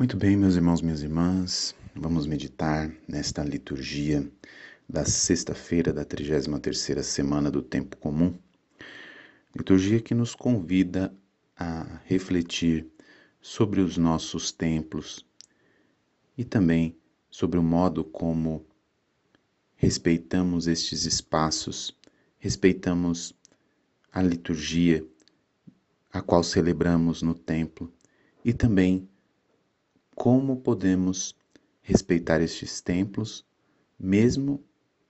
Muito bem, meus irmãos, minhas irmãs, vamos meditar nesta liturgia da sexta-feira da 33ª semana do tempo comum. Liturgia que nos convida a refletir sobre os nossos templos e também sobre o modo como respeitamos estes espaços, respeitamos a liturgia a qual celebramos no templo e também como podemos respeitar estes templos mesmo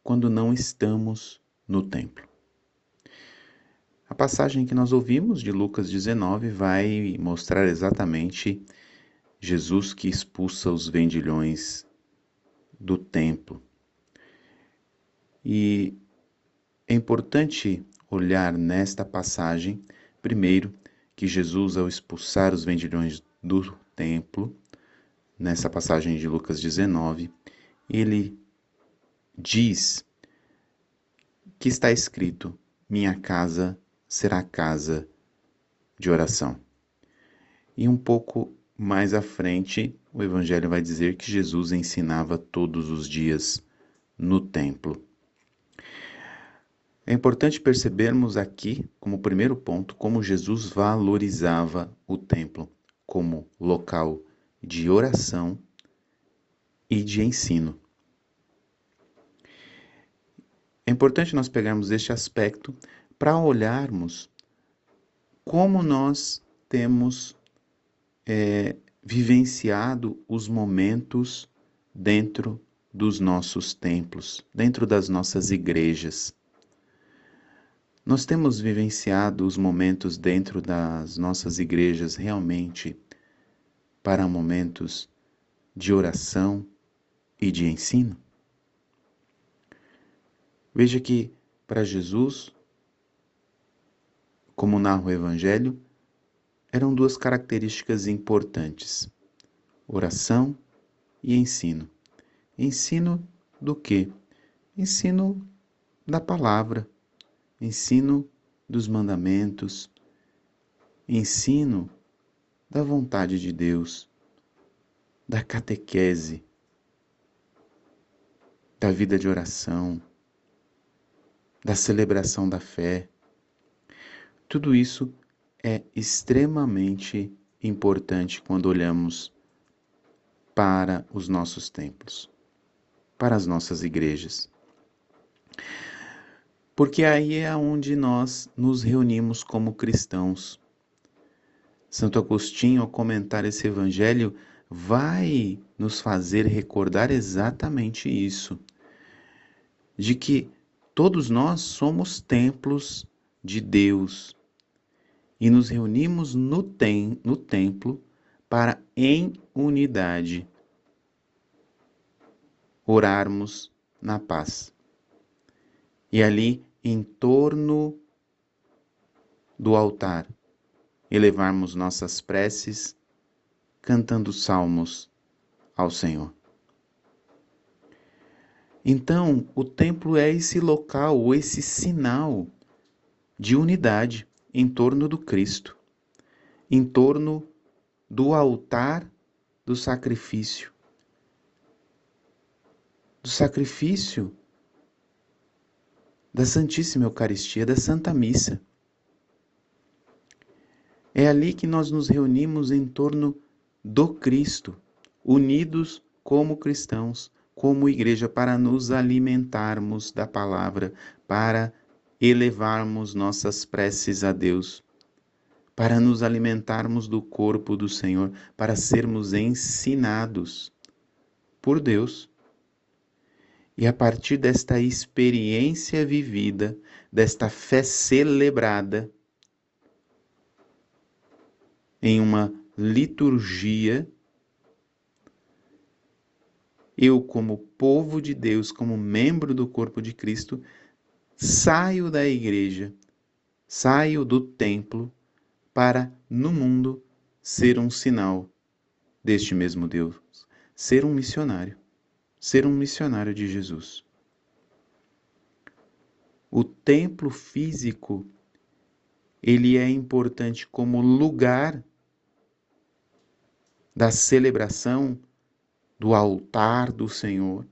quando não estamos no templo. A passagem que nós ouvimos de Lucas 19 vai mostrar exatamente Jesus que expulsa os vendilhões do templo. E é importante olhar nesta passagem, primeiro, que Jesus, ao expulsar os vendilhões do templo, nessa passagem de Lucas 19, ele diz que está escrito: Minha casa será casa de oração. E um pouco mais à frente, o Evangelho vai dizer que Jesus ensinava todos os dias no templo. É importante percebermos aqui, como primeiro ponto, como Jesus valorizava o templo como local de oração e de ensino. É importante nós pegarmos este aspecto para olharmos como nós temos é, vivenciado os momentos dentro dos nossos templos, dentro das nossas igrejas. Nós temos vivenciado os momentos dentro das nossas igrejas realmente para momentos de oração e de ensino? Veja que para Jesus, como narra o Evangelho, eram duas características importantes: oração e ensino. Ensino do quê? Ensino da palavra ensino dos mandamentos, ensino da vontade de Deus, da catequese, da vida de oração, da celebração da fé. Tudo isso é extremamente importante quando olhamos para os nossos templos, para as nossas igrejas porque aí é onde nós nos reunimos como cristãos. Santo Agostinho, ao comentar esse evangelho, vai nos fazer recordar exatamente isso, de que todos nós somos templos de Deus e nos reunimos no, tem, no templo para, em unidade, orarmos na paz. E ali em torno do altar, elevarmos nossas preces, cantando salmos ao Senhor. Então, o templo é esse local, esse sinal de unidade em torno do Cristo, em torno do altar do sacrifício. Do sacrifício da Santíssima Eucaristia, da Santa Missa. É ali que nós nos reunimos em torno do Cristo, unidos como cristãos, como igreja, para nos alimentarmos da palavra, para elevarmos nossas preces a Deus, para nos alimentarmos do corpo do Senhor, para sermos ensinados por Deus. E a partir desta experiência vivida, desta fé celebrada, em uma liturgia, eu, como povo de Deus, como membro do corpo de Cristo, saio da igreja, saio do templo para, no mundo, ser um sinal deste mesmo Deus, ser um missionário ser um missionário de Jesus. O templo físico ele é importante como lugar da celebração do altar do Senhor,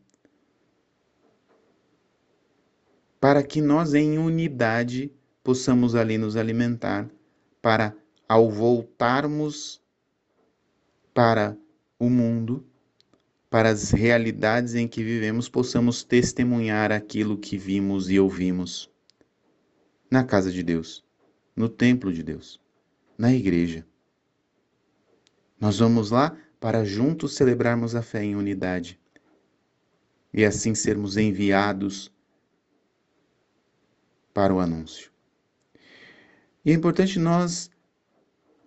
para que nós, em unidade, possamos ali nos alimentar, para, ao voltarmos para o mundo, para as realidades em que vivemos, possamos testemunhar aquilo que vimos e ouvimos na casa de Deus, no templo de Deus, na igreja. Nós vamos lá para juntos celebrarmos a fé em unidade e assim sermos enviados para o anúncio. E é importante nós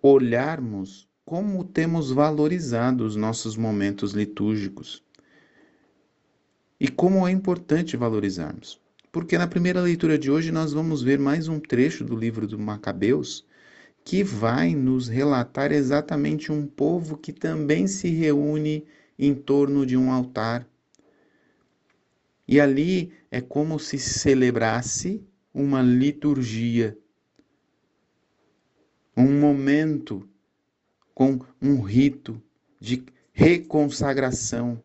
olharmos como temos valorizado os nossos momentos litúrgicos e como é importante valorizarmos. Porque na primeira leitura de hoje nós vamos ver mais um trecho do livro do Macabeus que vai nos relatar exatamente um povo que também se reúne em torno de um altar. E ali é como se celebrasse uma liturgia, um momento com um rito de reconsagração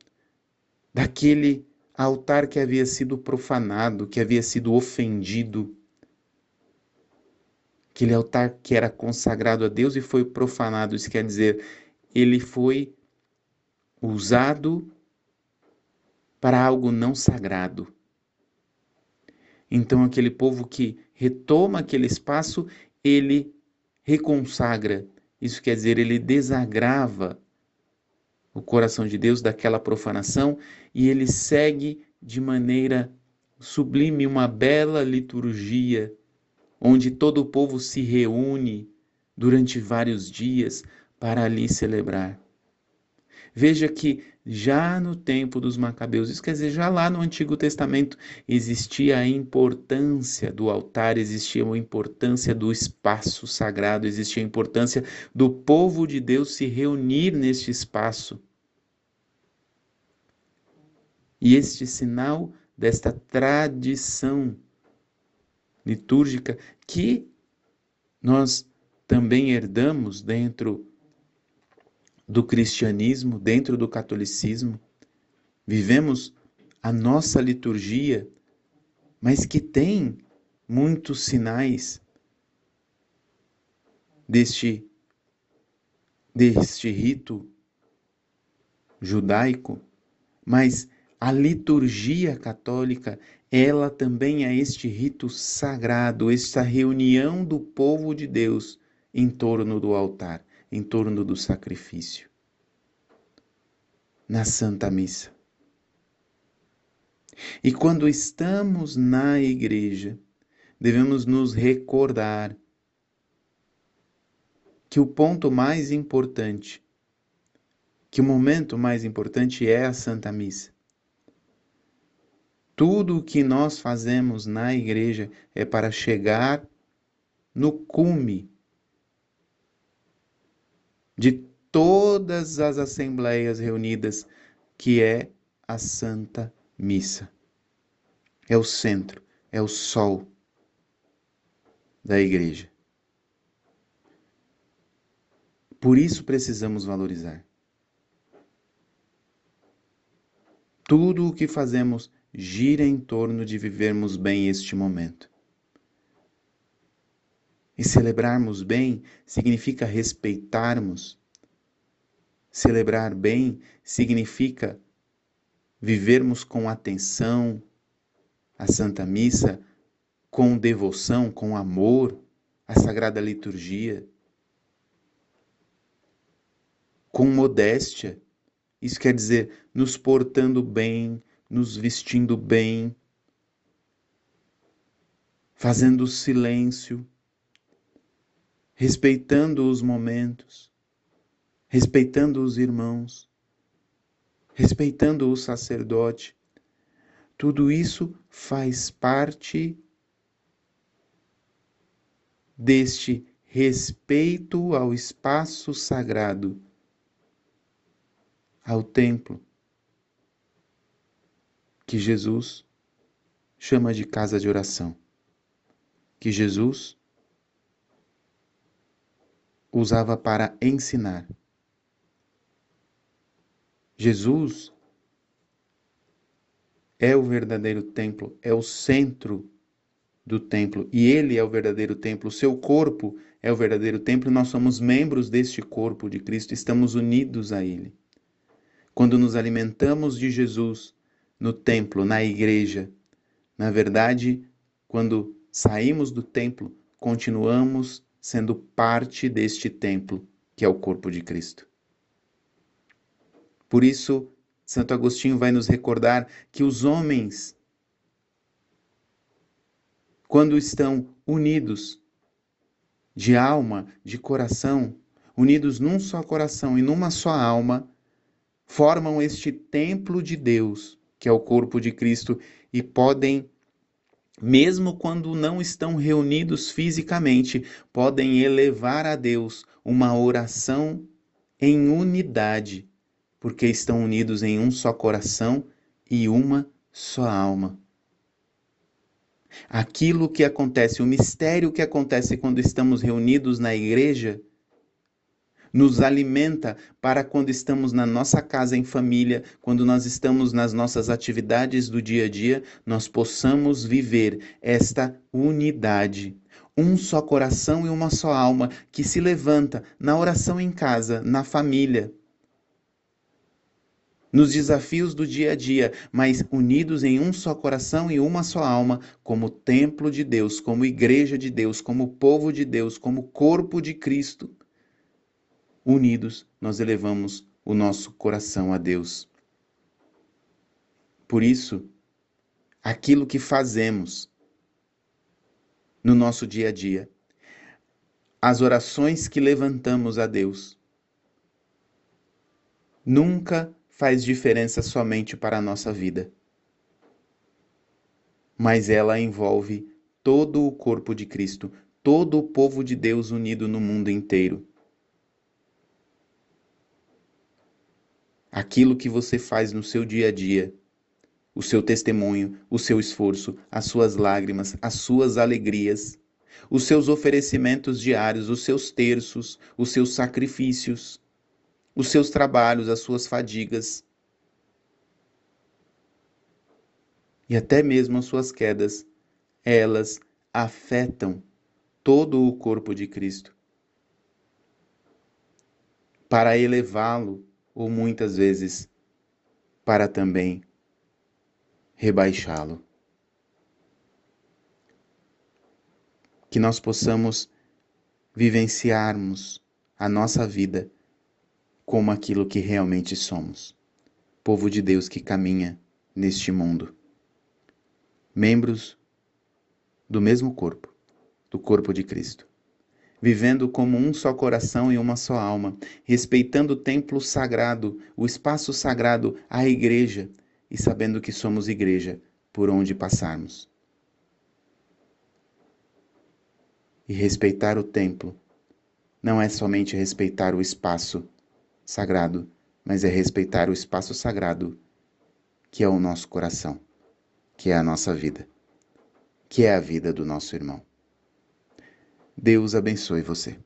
daquele altar que havia sido profanado, que havia sido ofendido. Aquele altar que era consagrado a Deus e foi profanado, isso quer dizer, ele foi usado para algo não sagrado. Então, aquele povo que retoma aquele espaço, ele reconsagra, isso quer dizer, ele desagrava o coração de Deus daquela profanação e ele segue de maneira sublime uma bela liturgia onde todo o povo se reúne durante vários dias para ali celebrar. Veja que já no tempo dos Macabeus, isso quer dizer, já lá no Antigo Testamento, existia a importância do altar, existia a importância do espaço sagrado, existia a importância do povo de Deus se reunir neste espaço. E este sinal desta tradição litúrgica que nós também herdamos dentro do cristianismo, dentro do catolicismo, vivemos a nossa liturgia, mas que tem muitos sinais deste deste rito judaico, mas a liturgia católica, ela também é este rito sagrado, esta reunião do povo de Deus em torno do altar em torno do sacrifício. Na Santa Missa. E quando estamos na igreja, devemos nos recordar que o ponto mais importante, que o momento mais importante é a Santa Missa. Tudo o que nós fazemos na igreja é para chegar no cume de todas as assembleias reunidas, que é a Santa Missa. É o centro, é o sol da igreja. Por isso precisamos valorizar. Tudo o que fazemos gira em torno de vivermos bem este momento. E celebrarmos bem significa respeitarmos. Celebrar bem significa vivermos com atenção a Santa Missa, com devoção, com amor, a Sagrada Liturgia, com modéstia. Isso quer dizer nos portando bem, nos vestindo bem, fazendo silêncio respeitando os momentos, respeitando os irmãos, respeitando o sacerdote. Tudo isso faz parte deste respeito ao espaço sagrado, ao templo, que Jesus chama de casa de oração, que Jesus usava para ensinar. Jesus é o verdadeiro templo, é o centro do templo e ele é o verdadeiro templo, o seu corpo é o verdadeiro templo, nós somos membros deste corpo de Cristo, estamos unidos a ele. Quando nos alimentamos de Jesus no templo, na igreja, na verdade, quando saímos do templo, continuamos sendo parte deste templo, que é o corpo de Cristo. Por isso, Santo Agostinho vai nos recordar que os homens quando estão unidos de alma, de coração, unidos num só coração e numa só alma, formam este templo de Deus, que é o corpo de Cristo, e podem, mesmo quando não estão reunidos fisicamente, podem elevar a Deus uma oração em unidade, porque estão unidos em um só coração e uma só alma. Aquilo que acontece, o mistério que acontece quando estamos reunidos na igreja, nos alimenta para quando estamos na nossa casa em família, quando nós estamos nas nossas atividades do dia a dia, nós possamos viver esta unidade. Um só coração e uma só alma que se levanta na oração em casa, na família, nos desafios do dia a dia, mas unidos em um só coração e uma só alma, como templo de Deus, como igreja de Deus, como povo de Deus, como corpo de Cristo. Unidos, nós elevamos o nosso coração a Deus. Por isso, aquilo que fazemos no nosso dia a dia, as orações que levantamos a Deus, nunca faz diferença somente para a nossa vida, mas ela envolve todo o corpo de Cristo, todo o povo de Deus unido no mundo inteiro. Aquilo que você faz no seu dia a dia, o seu testemunho, o seu esforço, as suas lágrimas, as suas alegrias, os seus oferecimentos diários, os seus terços, os seus sacrifícios, os seus trabalhos, as suas fadigas e até mesmo as suas quedas, elas afetam todo o corpo de Cristo. Para elevá-lo, ou muitas vezes para também rebaixá-lo. Que nós possamos vivenciarmos a nossa vida como aquilo que realmente somos. Povo de Deus que caminha neste mundo. Membros do mesmo corpo, do corpo de Cristo. Vivendo como um só coração e uma só alma, respeitando o templo sagrado, o espaço sagrado, a igreja, e sabendo que somos igreja por onde passarmos. E respeitar o templo não é somente respeitar o espaço sagrado, mas é respeitar o espaço sagrado que é o nosso coração, que é a nossa vida, que é a vida do nosso irmão. Deus abençoe você.